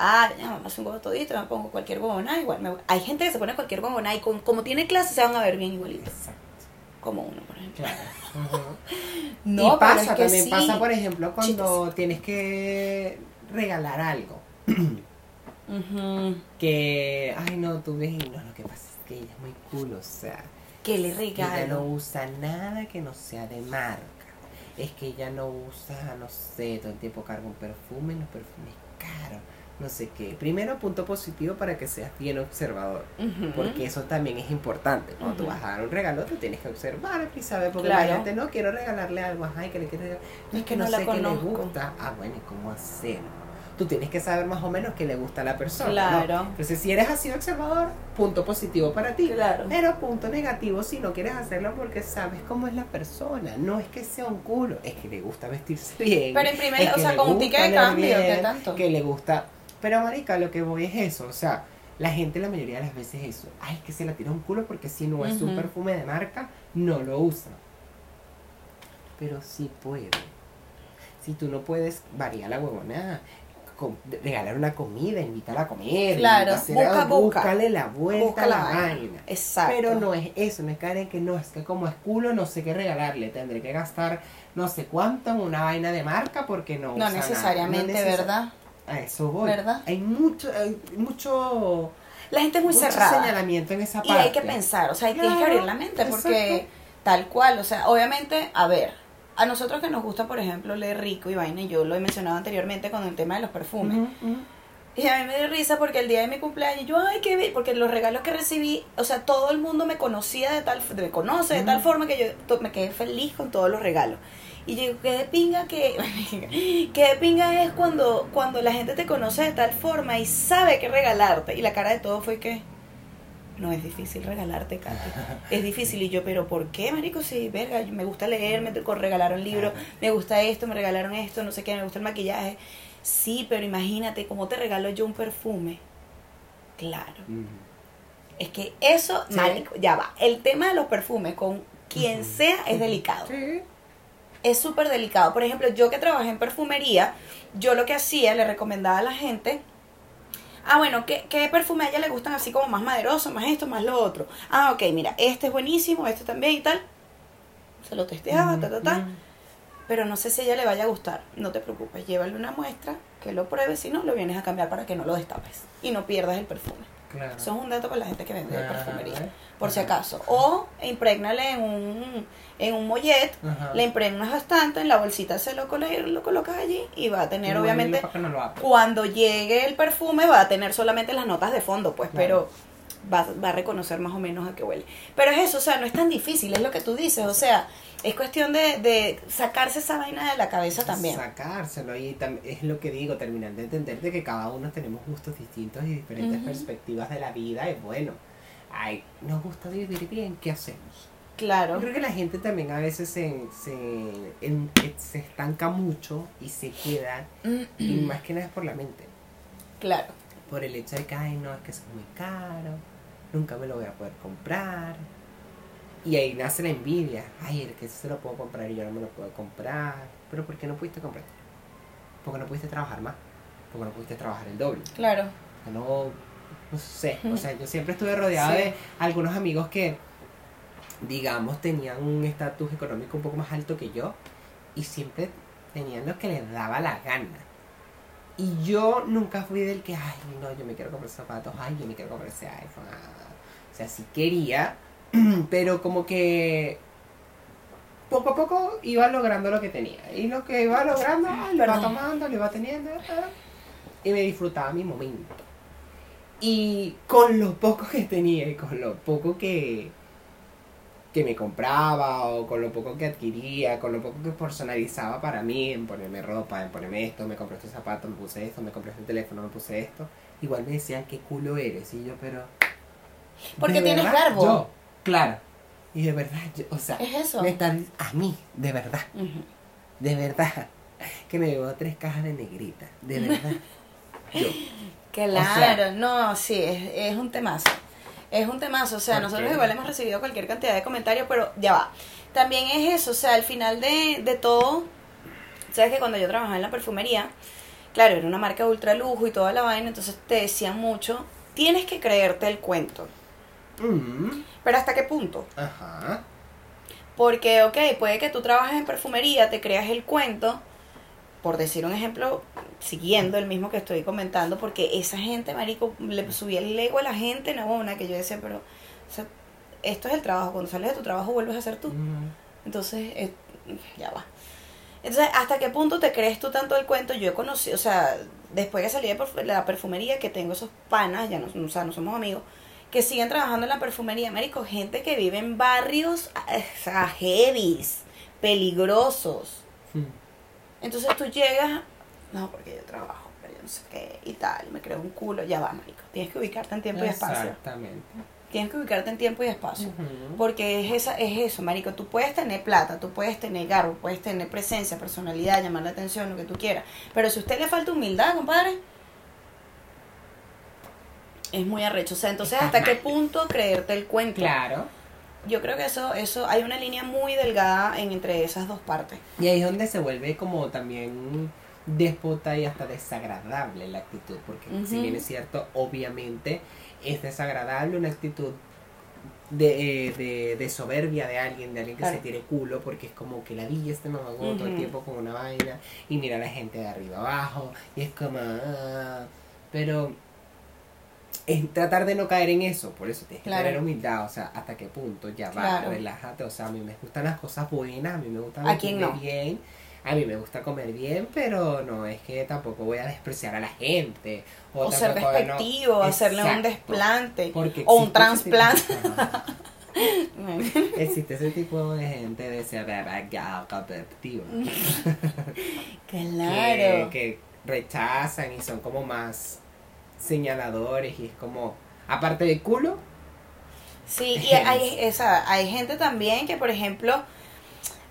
Speaker 1: Ah, ya, me hace un huevo todito, me pongo cualquier huevona, igual. me. Hay gente que se pone cualquier huevona y con, como tiene clase se van a ver bien igualitos.
Speaker 2: Exacto.
Speaker 1: Como uno, por ejemplo.
Speaker 2: Claro.
Speaker 1: No,
Speaker 2: y
Speaker 1: pero
Speaker 2: pasa,
Speaker 1: es que
Speaker 2: también
Speaker 1: sí.
Speaker 2: pasa, por ejemplo, cuando tienes que regalar algo.
Speaker 1: Ujú.
Speaker 2: Que, ay no, tú ves, y no, lo que pasa es que ella es muy cool, o sea,
Speaker 1: Que le
Speaker 2: que ella no
Speaker 1: regalo.
Speaker 2: usa nada que no sea de marca. Es que ella no usa, no sé, todo el tiempo carga un perfume, los perfumes caros, no sé qué. Primero, punto positivo para que seas bien observador. Porque eso también es importante. Cuando tú
Speaker 1: Ujú.
Speaker 2: vas a dar un regalo, tú tienes que observar y saber. Porque
Speaker 1: Claro.
Speaker 2: imagínate, no quiero regalarle algo, ay, que le quiero regalar. No,
Speaker 1: Es que no la
Speaker 2: sé qué le gusta. Ah, bueno, ¿y cómo hacer? Tú tienes que saber más o menos qué le gusta a la persona. ¿no?
Speaker 1: Claro.
Speaker 2: Entonces, si eres así observador, punto positivo para ti.
Speaker 1: Claro.
Speaker 2: Pero punto negativo si no quieres hacerlo porque sabes cómo es la persona. No es que sea un culo, es que le gusta vestirse bien.
Speaker 1: Pero en primer- o sea, con un ticket de cambio, ¿qué
Speaker 2: bien,
Speaker 1: tanto?
Speaker 2: Que le gusta. Pero, marica, lo que voy es eso. O sea, la gente la mayoría de las veces eso, ay, es que se la tira un culo porque si no es un perfume de marca, no lo usa. Pero sí puede. Si tú no puedes, varía la huevona regalar una comida, invitar a comer,
Speaker 1: claro, busca,
Speaker 2: búscale la vuelta a la, vaina.
Speaker 1: Exacto.
Speaker 2: Pero no es eso, no es caer en que no, es que como es culo no sé qué regalarle, tendré que gastar no sé cuánto en una vaina de marca porque no.
Speaker 1: No necesariamente, ¿verdad?
Speaker 2: A eso voy.
Speaker 1: ¿Verdad?
Speaker 2: Hay mucho, hay mucho.
Speaker 1: La gente es muy cerrada.
Speaker 2: señalamiento en esa parte.
Speaker 1: Y hay que pensar, o sea, hay que abrir la mente porque tal cual, o sea, obviamente, a ver, a nosotros que nos gusta, por ejemplo, leer rico y vaina, y yo lo he mencionado anteriormente con el tema de los perfumes. Y a mí me dio risa porque el día de mi cumpleaños, yo, ay, qué bien, porque los regalos que recibí, o sea, todo el mundo me conocía de tal, me conoce de tal forma que yo me quedé feliz con todos los regalos. Y yo digo, qué de pinga que, qué de pinga es cuando, cuando la gente te conoce de tal forma y sabe qué regalarte. Y la cara de todo fue que, no es difícil regalarte, Katy. Es difícil. Y yo, pero ¿por qué, marico? Si, verga, me gusta leer, me regalaron libros, me gusta esto, me regalaron esto, no sé qué, me gusta el maquillaje. Sí, pero imagínate cómo te regalo yo un perfume. Claro. Es que eso, marico, ya va. El tema de los perfumes con quien sea es delicado. Sí. Es súper delicado. Por ejemplo, yo que trabajé en perfumería, yo lo que hacía, le recomendaba a la gente Ah, bueno, ¿qué, ¿qué, perfume a ella le gustan así como más maderoso, más esto, más lo otro? Ah, ok, mira, este es buenísimo, este también y tal. Se lo testeaba, ta, ta, ta. Pero no sé si a ella le vaya a gustar. No te preocupes, llévale una muestra, que lo pruebes, si no, lo vienes a cambiar para que no lo destapes y no pierdas el perfume. Claro. Eso es un dato para la gente que vende perfumería, por si acaso. O imprégnale en un, en un mollet, le impregnas bastante, en la bolsita se lo, lo colocas allí y va a tener, obviamente, cuando llegue el perfume va a tener solamente las notas de fondo, pues, pero va, va a reconocer más o menos a qué huele. Pero es eso, o sea, no es tan difícil, es lo que tú dices, o sea, es cuestión de, de sacarse esa vaina de la cabeza también.
Speaker 2: Sacárselo y es lo que digo, terminar de entender de que cada uno tenemos gustos distintos y diferentes perspectivas de la vida y bueno, ay, nos gusta vivir bien, ¿qué hacemos?
Speaker 1: Claro.
Speaker 2: Yo creo que la gente también a veces se, se, se estanca mucho y se queda, y más que nada es por la mente.
Speaker 1: Claro.
Speaker 2: Por el hecho de que, ay, no, es que es muy caro, nunca me lo voy a poder comprar y ahí nace la envidia. Ay, el que se lo puedo comprar y yo no me lo puedo comprar. Pero ¿por qué no pudiste comprar? Porque no pudiste trabajar más. Porque no pudiste trabajar el doble.
Speaker 1: Claro.
Speaker 2: No, no sé. O sea, yo siempre estuve rodeado de algunos amigos que, digamos, tenían un estatus económico un poco más alto que yo. Y siempre tenían lo que les daba la gana. Y yo nunca fui del que, ay, no, yo me quiero comprar zapatos, ay, yo me quiero comprar ese iPhone. Ah. O sea, si quería, pero como que poco a poco iba logrando lo que tenía. Y lo que iba logrando, lo iba tomando, lo iba teniendo. Y me disfrutaba mi momento. Y con lo poco que tenía y con lo poco que, que me compraba o con lo poco que adquiría, con lo poco que personalizaba para mí, en ponerme ropa, en ponerme esto, me compré este zapato, me puse esto, me compré este teléfono, me puse esto, igual me decían qué culo eres. Y yo, pero...
Speaker 1: Porque tienes garbo.
Speaker 2: Claro. Y de verdad, o sea,
Speaker 1: ¿Es eso?
Speaker 2: me están a mí, de verdad, de verdad, que me llevo tres cajas de negrita, de verdad. Yo.
Speaker 1: Claro, no, sí, es, es un temazo. Es un temazo, o sea, nosotros igual hemos recibido cualquier cantidad de comentarios, pero ya va. También es eso, o sea, al final de, de todo, sabes que cuando yo trabajaba en la perfumería, claro, era una marca de ultra lujo y toda la vaina, entonces te decían mucho, tienes que creerte el cuento. Pero ¿hasta qué punto?
Speaker 2: Ajá.
Speaker 1: Porque, ok, puede que tú trabajes en perfumería, te creas el cuento, por decir un ejemplo, siguiendo el mismo que estoy comentando, porque esa gente, marico, le subía el ego a la gente, no una que yo decía, pero, esto es el trabajo, cuando sales de tu trabajo vuelves a ser tú. Entonces, eh, ya va. Entonces, ¿hasta qué punto te crees tú tanto el cuento? Yo he conocido, o sea, después que salí de la perfumería, que tengo esos panas, ya no, o sea, no somos amigos, que siguen trabajando en la perfumería, Américo, gente que vive en barrios o peligrosos. Hmm. Entonces tú llegas, no, porque yo trabajo, pero yo no sé qué, y tal, me creo un culo, ya va, Marico. Tienes que ubicarte en tiempo y espacio.
Speaker 2: Exactamente.
Speaker 1: Tienes que ubicarte en tiempo y espacio. Porque es, esa, es eso, Marico. Tú puedes tener plata, tú puedes tener garbo, puedes tener presencia, personalidad, llamar la atención, lo que tú quieras. Pero si a usted le falta humildad, compadre, Es muy arrecho. O sea, entonces, ¿hasta qué punto creerte el cuento?
Speaker 2: Claro.
Speaker 1: Yo creo que eso, eso, hay una línea muy delgada en, entre esas dos partes.
Speaker 2: Y ahí es donde se vuelve como también déspota y hasta desagradable la actitud, porque si bien es cierto, obviamente es desagradable una actitud de, eh, de, de soberbia de alguien, de alguien que
Speaker 1: Claro.
Speaker 2: se tire culo, porque es como que la villa este mamagó todo el tiempo con una vaina y mira a la gente de arriba abajo y es como... ah, pero es tratar de no caer en eso, por eso tienes que tener humildad, o sea, hasta qué punto, ya va,
Speaker 1: Claro.
Speaker 2: relájate, o sea, a mí me gustan las cosas buenas, a mí me gusta
Speaker 1: ¿A quién
Speaker 2: vestirme
Speaker 1: no?
Speaker 2: bien, a mí me gusta comer bien, pero no es que tampoco voy a despreciar a la gente. O,
Speaker 1: O ser
Speaker 2: no-
Speaker 1: despectivo, hacerle un desplante. O un trasplante.
Speaker 2: Existe ese tipo de gente de ser despectiva.
Speaker 1: claro.
Speaker 2: que, que rechazan y son como más señaladores y es como, aparte de culo,
Speaker 1: Sí, y hay, esa, hay gente también que, por ejemplo,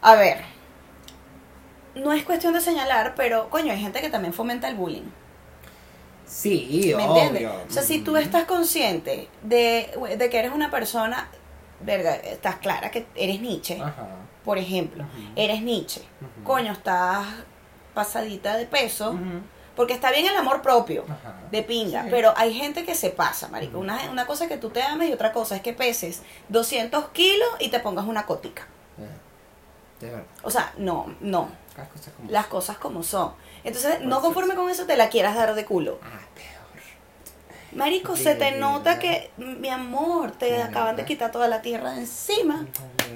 Speaker 1: a ver, no es cuestión de señalar, pero coño, hay gente que también fomenta el bullying.
Speaker 2: sí,
Speaker 1: ¿Me
Speaker 2: obvio.
Speaker 1: entiendes? O sea, si tú estás consciente de, de que eres una persona, verga, estás clara que eres Nietzsche,
Speaker 2: Ajá.
Speaker 1: por ejemplo, eres Nietzsche, coño, estás pasadita de peso. Porque está bien el amor propio.
Speaker 2: Ajá.
Speaker 1: de pinga,
Speaker 2: Sí.
Speaker 1: pero hay gente que se pasa, marico. Una, una cosa es que tú te ames y otra cosa es que peses 200 kilos y te pongas una cotica.
Speaker 2: Eh, De verdad,
Speaker 1: O sea, no, no.
Speaker 2: las cosas como
Speaker 1: Las cosas como son. Entonces, no
Speaker 2: Pues
Speaker 1: conforme con eso, te la quieras dar de culo.
Speaker 2: Ah, peor.
Speaker 1: Marico,
Speaker 2: De
Speaker 1: se te nota que, mi amor, te
Speaker 2: De
Speaker 1: acaban de quitar toda la tierra de encima.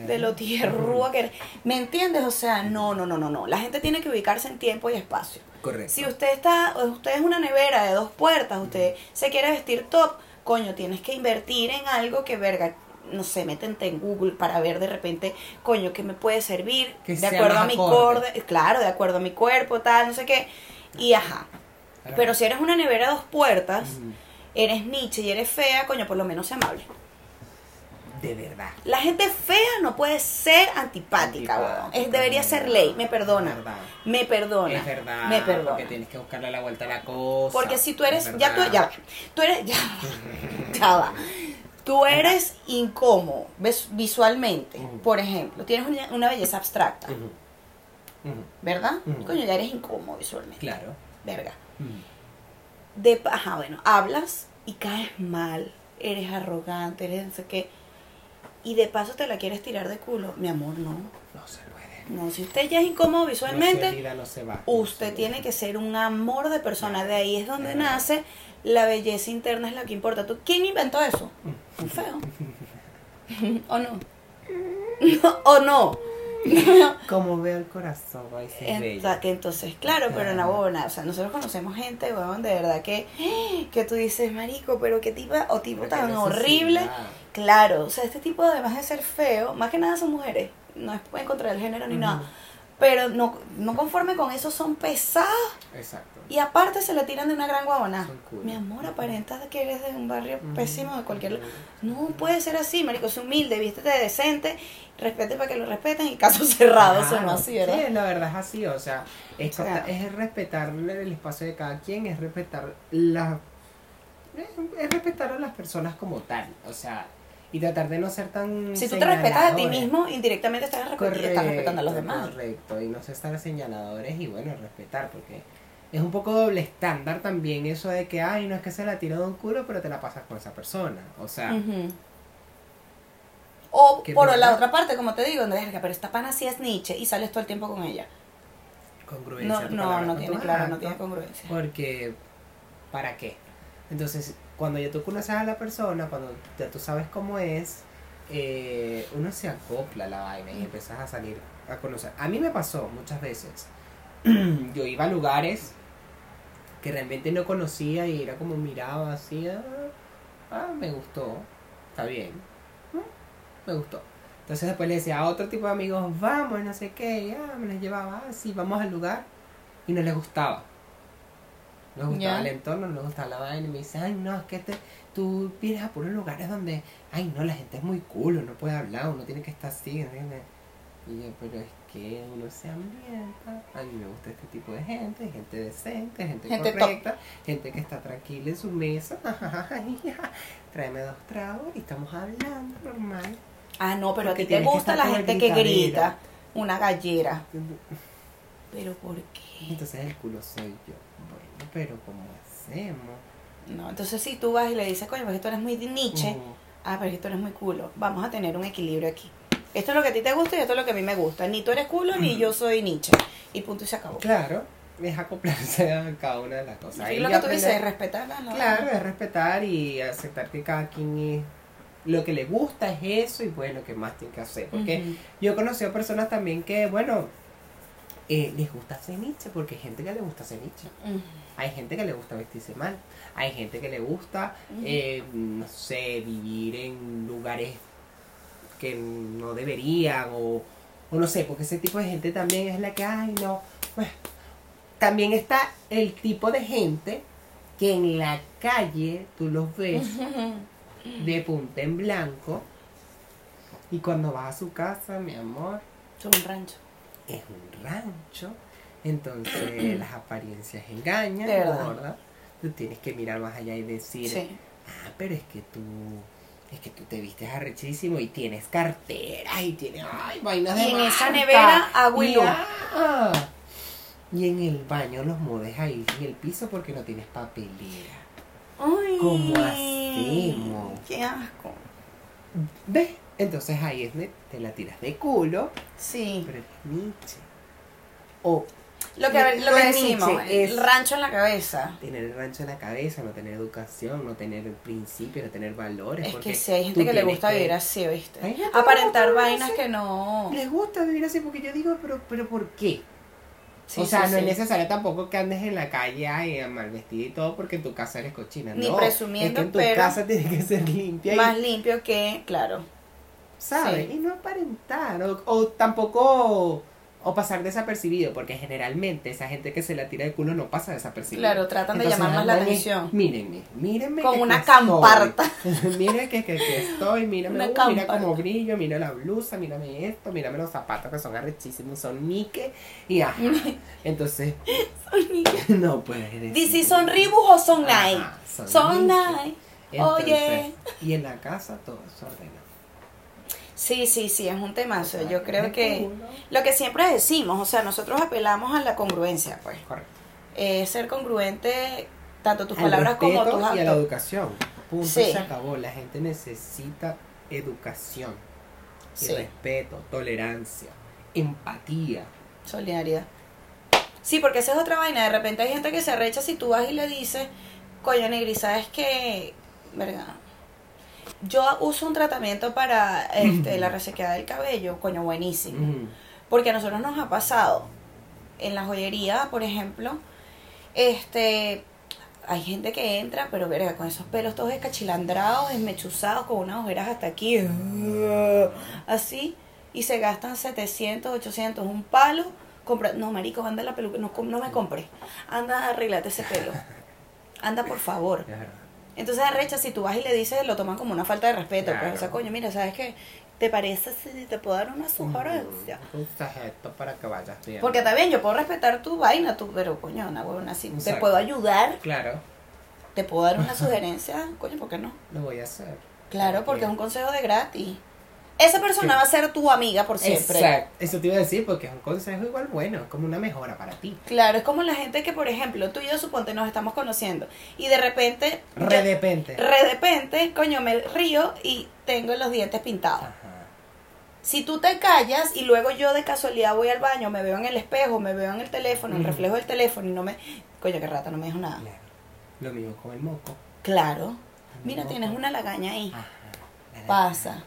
Speaker 1: De lo tierrúa que eres. ¿Me entiendes? O sea, no, no, no, no, no. La gente tiene que ubicarse en tiempo y espacio.
Speaker 2: Correcto.
Speaker 1: Si usted está, usted es una nevera de dos puertas, usted se quiere vestir top, coño, tienes que invertir en algo que verga, no sé, métete en Google para ver de repente, coño, que me puede servir
Speaker 2: Que
Speaker 1: de acuerdo a mi
Speaker 2: acorde.
Speaker 1: corde, claro, de acuerdo a mi cuerpo, tal, no sé qué. Y ajá. Pero si eres una nevera de dos puertas, eres Nietzsche y eres fea, coño, por lo menos sea amable.
Speaker 2: De verdad.
Speaker 1: La gente fea no puede ser antipática, weón. Es, debería ser ley, me perdona.
Speaker 2: Verdad.
Speaker 1: Me perdona.
Speaker 2: Es verdad.
Speaker 1: Me perdona.
Speaker 2: Porque tienes que buscarle la vuelta a la cosa.
Speaker 1: Porque si tú eres,
Speaker 2: Es
Speaker 1: ya tú, ya tú eres, ya, va, ya va. Tú eres incómodo ves, visualmente, por ejemplo, tienes una, una belleza abstracta. ¿verdad?
Speaker 2: Ujú.
Speaker 1: Coño, ya eres incómodo visualmente,
Speaker 2: Claro.
Speaker 1: verga. De, ajá, bueno, hablas y caes mal, eres arrogante, eres no sé qué, y de paso te la quieres tirar de culo, mi amor, no.
Speaker 2: No se puede.
Speaker 1: No, si usted ya es incómodo visualmente,
Speaker 2: se vida, no se va.
Speaker 1: usted
Speaker 2: No se
Speaker 1: tiene que ser un amor de persona. De ahí es donde nace la belleza interna, es lo que importa. ¿Tú, ¿Quién inventó eso? Un feo. ¿O no? ¿O no?
Speaker 2: Como veo el corazón, ahí
Speaker 1: entonces, claro, pero en la buena, o sea, nosotros conocemos gente, weón, de verdad que, que tú dices, marico, pero qué tipo o tipo
Speaker 2: Pero
Speaker 1: tan
Speaker 2: necesidad.
Speaker 1: Claro, o sea, este tipo además de ser feo, más que nada son mujeres, no es en contra del género ni nada, pero no, no conforme con eso son pesados
Speaker 2: Exacto.
Speaker 1: y aparte se le tiran de una gran guabona. Mi amor, aparentas que eres de un barrio pésimo de cualquier...
Speaker 2: Ujú.
Speaker 1: No puede ser así, marico, sé humilde, vístete decente, respete para que lo respeten y caso cerrado,
Speaker 2: Claro,
Speaker 1: son así, ¿verdad?
Speaker 2: Sí, la verdad es así, o sea, es,
Speaker 1: O sea,
Speaker 2: corta- es respetar el espacio de cada quien, es respetar la es, es respetar a las personas como tal, o sea, y tratar de no ser tan
Speaker 1: Si tú te respetas a ti mismo, indirectamente estás, respe-
Speaker 2: Correcto,
Speaker 1: estás respetando a los demás.
Speaker 2: Correcto, y no se estar señaladores y bueno, respetar, porque es un poco doble estándar también eso de que, ay, no es que se la tiró de un culo, pero te la pasas con esa persona, o sea.
Speaker 1: O
Speaker 2: Que
Speaker 1: por la otra parte, como te digo, no verga, pero esta pana sí es Nietzsche y sales todo el tiempo con ella.
Speaker 2: congruencia.
Speaker 1: No, no, no tiene, claro, no tiene congruencia.
Speaker 2: Porque, ¿para qué? Entonces, cuando ya tú conoces a la persona, cuando ya tú sabes cómo es, eh, uno se acopla a la vaina y empiezas a salir a conocer. A mí me pasó muchas veces. Yo iba a lugares que realmente no conocía y era como miraba así, ah, ah, me gustó, está bien, ¿Mm? me gustó. Entonces después le decía a otro tipo de amigos, vamos, no sé qué, ya me les llevaba así, vamos al lugar y no les gustaba. No les gustaba el entorno, no les gustaba la vaina y me dice, ay no, es que te, tú vienes a puros lugares donde, ay no, la gente es muy cool, no puede hablar, uno tiene que estar así. ¿no? Y yo, pero es que uno se ambienta. A mí me gusta este tipo de gente, gente decente, gente,
Speaker 1: Gente
Speaker 2: correcta, gente que está tranquila en su mesa. Tráeme dos tragos y estamos hablando normal.
Speaker 1: Ah, no, pero
Speaker 2: Porque
Speaker 1: a ti te gusta la gente que grita. Una gallera. ¿Pero por qué?
Speaker 2: Entonces el culo soy yo. Pero ¿cómo hacemos?
Speaker 1: No, entonces si tú vas y le dices, coño, pues que tú eres muy Nietzsche.
Speaker 2: Ujú.
Speaker 1: Ah, pero es tú eres muy culo. Vamos a tener un equilibrio aquí. Esto es lo que a ti te gusta y esto es lo que a mí me gusta. Ni tú eres culo ni yo soy Nietzsche. Y punto y se acabó.
Speaker 2: Claro, es acoplarse a cada una de las cosas. Y
Speaker 1: lo que tú dices, respetar la la-
Speaker 2: Claro, es respetar y aceptar que cada quien es lo que le gusta es eso y bueno, ¿qué más tiene que hacer? Porque yo he conocido personas también que, bueno, eh, les gusta hacer Nietzsche, porque hay gente que le gusta hacer Nietzsche.
Speaker 1: Ujú.
Speaker 2: Hay gente que le gusta vestirse mal. Hay gente que le gusta, eh, no sé, vivir en lugares que no deberían o, o no sé, porque ese tipo de gente también es la que, ay, no. Bueno, también está el tipo de gente que en la calle tú los ves de punta en blanco y cuando vas a su casa, mi amor,
Speaker 1: Es un rancho.
Speaker 2: es un rancho, entonces las apariencias engañan,
Speaker 1: De verdad.
Speaker 2: gorda. Tú tienes que mirar más allá y decir,
Speaker 1: Sí.
Speaker 2: ah, pero es que tú, es que tú te vistes arrechísimo y tienes carteras y tienes, ay, vainas de
Speaker 1: Y en esa nevera, agua y
Speaker 2: ah, en el baño los modes ahí en el piso porque no tienes papelera.
Speaker 1: Ay,
Speaker 2: ¿Cómo hacemos?
Speaker 1: Qué asco.
Speaker 2: ¿Ves? Entonces ahí es te la tiras de culo,
Speaker 1: Sí.
Speaker 2: pero es Nietzsche. O
Speaker 1: Lo que, lo que decimos, el rancho en la cabeza.
Speaker 2: tener el rancho en la cabeza, no tener educación, no tener principios, no tener valores.
Speaker 1: Es que sí, hay gente que le gusta
Speaker 2: que-
Speaker 1: vivir así, ¿viste? Aparentar vainas que no.
Speaker 2: Les gusta vivir así porque yo digo, pero, pero ¿por qué?
Speaker 1: Sí,
Speaker 2: o sea,
Speaker 1: sí,
Speaker 2: no es necesario tampoco que andes en la calle ay, mal vestida y todo porque en tu casa eres cochina.
Speaker 1: Ni
Speaker 2: no,
Speaker 1: presumiendo,
Speaker 2: es que en tu
Speaker 1: pero-
Speaker 2: casa tiene que ser limpia
Speaker 1: Más
Speaker 2: y,
Speaker 1: limpio que, claro.
Speaker 2: ¿sabes? Y no aparentar. O, o tampoco, o pasar desapercibido, porque generalmente esa gente que se la tira de culo no pasa desapercibido.
Speaker 1: Claro, tratan de llamar más la atención.
Speaker 2: Mírenme, mírenme.
Speaker 1: Con
Speaker 2: que
Speaker 1: una camparta.
Speaker 2: Miren que, que, que estoy, mírame, uh, mira cómo brillo, mira la blusa, mírame esto, mírame los zapatos que son arrechísimos, son Nike y ajá. Entonces, no puedes decir.
Speaker 1: Dice, ¿son Reebok o son Nike?
Speaker 2: son
Speaker 1: Son
Speaker 2: Nike.
Speaker 1: Oye.
Speaker 2: Y en la casa todo es ordenado.
Speaker 1: Sí, sí, sí, es un temazo. Yo creo que lo que siempre decimos, o sea, nosotros apelamos a la congruencia, pues.
Speaker 2: Correcto.
Speaker 1: Eh, ser congruente tanto tus
Speaker 2: Al
Speaker 1: palabras como tus
Speaker 2: y a la
Speaker 1: actos.
Speaker 2: educación. Punto,
Speaker 1: Sí.
Speaker 2: se acabó. La gente necesita educación, y
Speaker 1: Sí.
Speaker 2: respeto, tolerancia, empatía.
Speaker 1: Solidaridad. Sí, porque esa es otra vaina. De repente hay gente que se arrecha si tú vas y le dices, coño, Negri, ¿sabes qué? Verga. Yo uso un tratamiento para este, la resequedad del cabello, coño, buenísimo. Porque a nosotros nos ha pasado en la joyería, por ejemplo, este hay gente que entra, pero verga, con esos pelos todos escachilandrados, desmechuzados, con unas ojeras hasta aquí, así, y se gastan 700, 800, un palo, compra, no marico, anda la peluca, no, no me compres, anda arreglate ese pelo, anda por favor. Entonces arrecha, si tú vas y le dices, lo toman como una falta de respeto, pues, o sea, coño, mira, ¿sabes qué? ¿Te parece si te puedo dar una sugerencia?
Speaker 2: Usas esto para que vayas bien.
Speaker 1: Porque está bien, yo puedo respetar tu vaina, tu, pero coño, una huevona así. Te
Speaker 2: Exacto.
Speaker 1: puedo ayudar,
Speaker 2: Claro,
Speaker 1: te puedo dar una sugerencia, coño, ¿por qué no?
Speaker 2: lo voy a hacer.
Speaker 1: Claro, porque es un consejo de gratis. Esa persona
Speaker 2: Sí.
Speaker 1: va a ser tu amiga por siempre.
Speaker 2: Exacto. Eso te iba a decir porque es un consejo igual bueno, es como una mejora para ti.
Speaker 1: Claro, es como la gente que, por ejemplo, tú y yo suponte nos estamos conociendo y de repente, yo-
Speaker 2: Re repente.
Speaker 1: re de repente, coño, me río y tengo los dientes pintados.
Speaker 2: Ajá.
Speaker 1: Si tú te callas y luego yo de casualidad voy al baño, me veo en el espejo, me veo en el teléfono, el reflejo del teléfono y no me... Coño, qué rata, no me dijo nada.
Speaker 2: Claro. Lo mismo con el moco.
Speaker 1: Claro. Mira,
Speaker 2: moco.
Speaker 1: tienes una lagaña ahí.
Speaker 2: Ajá. La
Speaker 1: Pasa.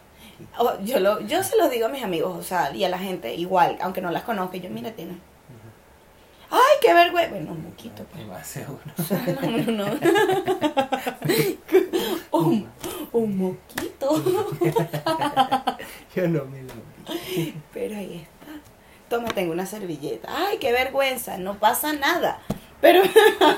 Speaker 1: O- yo, lo, yo se los digo a mis amigos, o sea, y a la gente igual, aunque no las conozca. Yo, mira, tiene. ¡Ay, qué vergüenza! Bueno, un moquito, pues.
Speaker 2: Me va a hacer uno.
Speaker 1: O sea, no, no, no. un, un moquito.
Speaker 2: Yo no me lo vi.
Speaker 1: Pero ahí está. Toma, tengo una servilleta. ¡Ay, qué vergüenza! No pasa nada. Pero,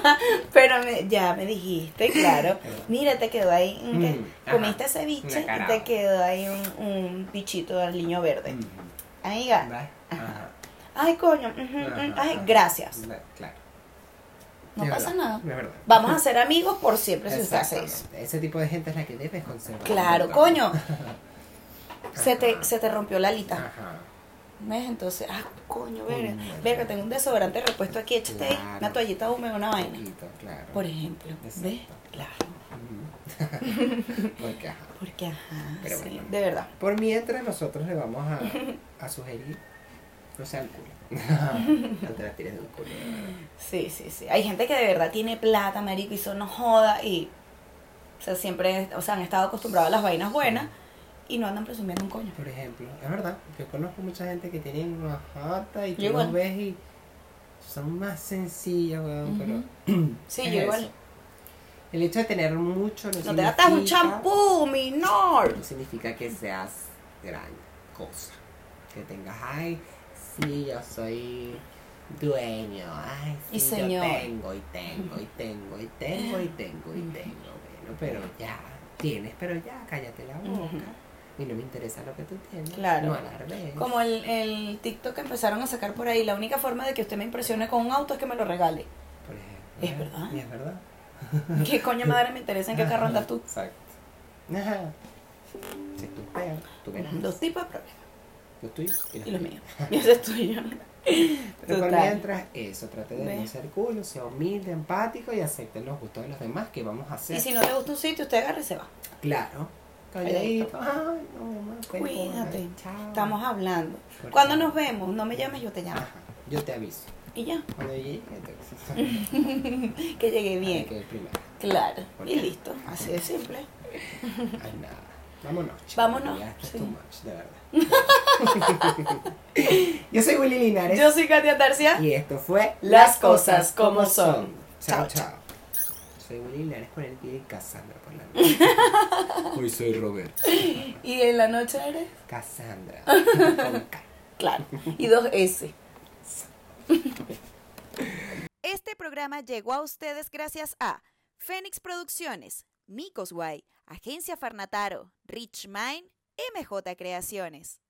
Speaker 1: pero me- ya me dijiste, claro. Mira, te quedó ahí.
Speaker 2: Mm, ajá.
Speaker 1: comiste ceviche
Speaker 2: Una
Speaker 1: y te quedó ahí un, un bichito del niño verde.
Speaker 2: Mm.
Speaker 1: Amiga.
Speaker 2: Ajá.
Speaker 1: Ay, coño.
Speaker 2: Ajá,
Speaker 1: Ay,
Speaker 2: ajá.
Speaker 1: gracias.
Speaker 2: Claro.
Speaker 1: No
Speaker 2: Es
Speaker 1: pasa
Speaker 2: verdad,
Speaker 1: nada. Vamos a ser amigos por siempre si usted hace eso.
Speaker 2: Ese tipo de gente es la que debes conservar.
Speaker 1: Claro, coño. Se te,
Speaker 2: Ajá.
Speaker 1: se te rompió la alita.
Speaker 2: Ajá.
Speaker 1: ¿Ves? Entonces, ah, coño, verga. Verga, tengo un desodorante repuesto aquí, échate ahí
Speaker 2: Claro.
Speaker 1: una toallita húmeda, una vaina.
Speaker 2: Claro.
Speaker 1: Por ejemplo, ¿ves? Claro.
Speaker 2: Porque, ajá.
Speaker 1: Porque, ajá,
Speaker 2: Pero
Speaker 1: sí,
Speaker 2: bueno.
Speaker 1: de verdad.
Speaker 2: Por mientras nosotros le vamos a, a sugerir, no sea el culo. no te la tires del culo.
Speaker 1: Sí, sí, sí. Hay gente que de verdad tiene plata, marico, y eso no joda y... O sea, siempre, o sea, han estado acostumbrados a las vainas buenas y no andan presumiendo un coño.
Speaker 2: Por ejemplo, es verdad, yo conozco mucha gente que tiene una jata y tú
Speaker 1: Yo
Speaker 2: los
Speaker 1: igual.
Speaker 2: ves y son más sencillas, weón, pero
Speaker 1: Sí, yo igual.
Speaker 2: el hecho de tener mucho no,
Speaker 1: No te gastas un champú, minor.
Speaker 2: no significa que seas gran cosa. Que tengas, ay, sí, yo soy dueño, ay, sí,
Speaker 1: Y señor.
Speaker 2: yo tengo, y tengo, y tengo, y tengo, y tengo, y tengo. Bueno, pero ya, tienes, pero ya, cállate la boca. Y no me interesa lo que tú tienes.
Speaker 1: Claro.
Speaker 2: No alardes.
Speaker 1: Como el, el TikTok que empezaron a sacar por ahí, la única forma de que usted me impresione con un auto es que me lo regale.
Speaker 2: Por ejemplo.
Speaker 1: Es verdad.
Speaker 2: Y es verdad.
Speaker 1: ¿Qué coño madre me interesa en qué carro andas tú?
Speaker 2: Exacto. Ajá. Si tú pegas, tú verás.
Speaker 1: Dos tipos de problemas.
Speaker 2: Los tuyos y los
Speaker 1: Y los
Speaker 2: míos.
Speaker 1: Y ese es tuyo.
Speaker 2: Pero por mientras, eso, trate de no ser culo, sea humilde, empático y acepte los gustos de los demás que vamos a hacer.
Speaker 1: Y si no te gusta un sitio, usted agarra y se va.
Speaker 2: Claro.
Speaker 1: Calladito.
Speaker 2: Calladito. Ay, no, mamá, perdona.
Speaker 1: Cuídate.
Speaker 2: Chao.
Speaker 1: Estamos hablando. Cuando nos vemos, no me llames, yo te llamo.
Speaker 2: Ajá. Yo te aviso.
Speaker 1: Y ya.
Speaker 2: Cuando llegue, entonces.
Speaker 1: Que llegue bien.
Speaker 2: Que primero.
Speaker 1: Claro.
Speaker 2: ¿Por
Speaker 1: Y listo. Así de simple.
Speaker 2: Ay, nada. Vámonos. chicos,
Speaker 1: Vámonos,
Speaker 2: Ya,
Speaker 1: sí.
Speaker 2: too much, de verdad. Yo soy Willy Linares.
Speaker 1: Yo soy Katia Tarcia.
Speaker 2: Y esto fue
Speaker 1: Las cosas como son.
Speaker 2: Chao,
Speaker 1: Chao,
Speaker 2: chao. Soy Willy Linares por el día y Cassandra por la noche. Hoy soy Roberto.
Speaker 1: Y en la noche eres.
Speaker 2: Cassandra. Con K.
Speaker 1: Claro. Y dos S.
Speaker 3: Este programa llegó a ustedes gracias a Fénix Producciones, Micos Guay, Agencia Farnataro, Rich Mind, MJ Creaciones.